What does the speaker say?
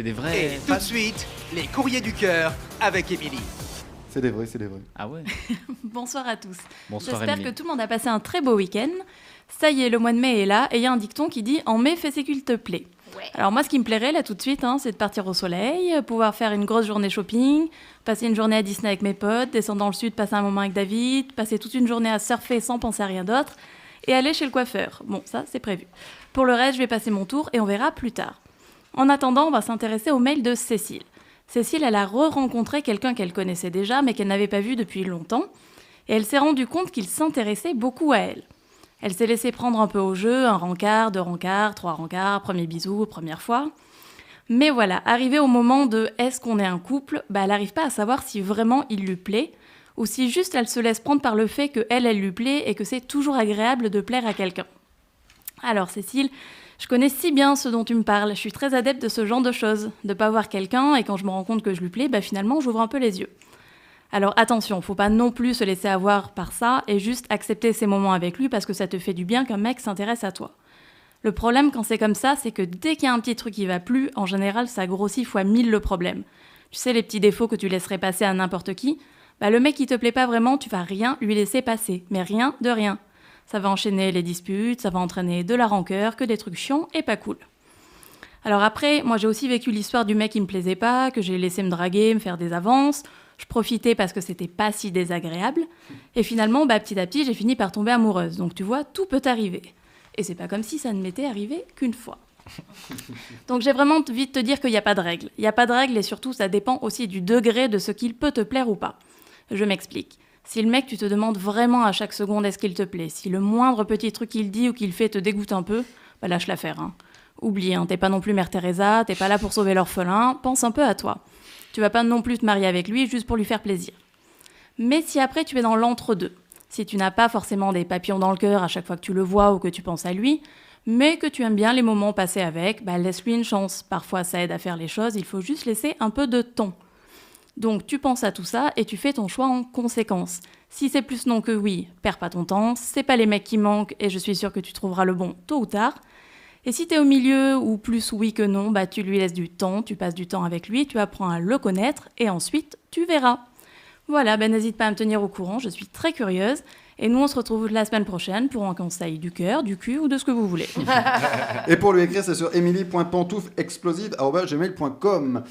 C'est des vrais. Et tout de suite, les courriers du cœur avec Émilie. C'est des vrais, c'est des vrais. Ah ouais Bonsoir à tous. Bonsoir J'espère que tout le monde a passé un très beau week-end. Ça y est, le mois de mai est là et il y a un dicton qui dit En mai, fais ce qu'il te plaît. Alors moi, ce qui me plairait là tout de suite, hein, c'est de partir au soleil, pouvoir faire une grosse journée shopping, passer une journée à Disney avec mes potes, descendre dans le sud, passer un moment avec David, passer toute une journée à surfer sans penser à rien d'autre, et aller chez le coiffeur. Bon, ça, c'est prévu. Pour le reste, je vais passer mon tour et on verra plus tard. En attendant, on va s'intéresser au mail de Cécile. Cécile, elle a re-rencontré quelqu'un qu'elle connaissait déjà, mais qu'elle n'avait pas vu depuis longtemps, et elle s'est rendue compte qu'il s'intéressait beaucoup à elle. Elle s'est laissée prendre un peu au jeu, un rencard, deux rencards, trois rencards, premier bisou, première fois. Mais voilà, arrivé au moment de est-ce qu'on est un couple, bah elle n'arrive pas à savoir si vraiment il lui plaît, ou si juste elle se laisse prendre par le fait que elle, elle lui plaît et que c'est toujours agréable de plaire à quelqu'un. Alors Cécile, je connais si bien ce dont tu me parles, je suis très adepte de ce genre de choses, de pas voir quelqu'un et quand je me rends compte que je lui plais, bah finalement j'ouvre un peu les yeux. Alors attention, faut pas non plus se laisser avoir par ça et juste accepter ces moments avec lui parce que ça te fait du bien qu'un mec s'intéresse à toi. Le problème quand c'est comme ça, c'est que dès qu'il y a un petit truc qui va plus, en général ça grossit fois mille le problème. Tu sais les petits défauts que tu laisserais passer à n'importe qui, bah le mec qui te plaît pas vraiment, tu vas rien lui laisser passer, mais rien de rien. Ça va enchaîner les disputes, ça va entraîner de la rancœur, que des trucs chiants et pas cool. Alors après, moi j'ai aussi vécu l'histoire du mec qui me plaisait pas, que j'ai laissé me draguer, me faire des avances. Je profitais parce que c'était pas si désagréable. Et finalement, bah, petit à petit, j'ai fini par tomber amoureuse. Donc tu vois, tout peut arriver. Et c'est pas comme si ça ne m'était arrivé qu'une fois. Donc j'ai vraiment envie de te dire qu'il n'y a pas de règle. Il n'y a pas de règle et surtout ça dépend aussi du degré de ce qu'il peut te plaire ou pas. Je m'explique. Si le mec, tu te demandes vraiment à chaque seconde est-ce qu'il te plaît, si le moindre petit truc qu'il dit ou qu'il fait te dégoûte un peu, bah lâche l'affaire. Hein. Oublie, hein, t'es pas non plus Mère Teresa, t'es pas là pour sauver l'orphelin, pense un peu à toi. Tu vas pas non plus te marier avec lui juste pour lui faire plaisir. Mais si après tu es dans l'entre-deux, si tu n'as pas forcément des papillons dans le cœur à chaque fois que tu le vois ou que tu penses à lui, mais que tu aimes bien les moments passés avec, bah laisse-lui une chance. Parfois ça aide à faire les choses, il faut juste laisser un peu de temps. Donc tu penses à tout ça et tu fais ton choix en conséquence. Si c'est plus non que oui, perds pas ton temps, c'est pas les mecs qui manquent et je suis sûre que tu trouveras le bon tôt ou tard. Et si t'es au milieu ou plus oui que non, bah tu lui laisses du temps, tu passes du temps avec lui, tu apprends à le connaître et ensuite tu verras. Voilà, ben n'hésite pas à me tenir au courant, je suis très curieuse. Et nous, on se retrouve la semaine prochaine pour un conseil du cœur, du cul ou de ce que vous voulez. Et pour lui écrire, c'est sur emily.pantouflexplosive.gmail.com.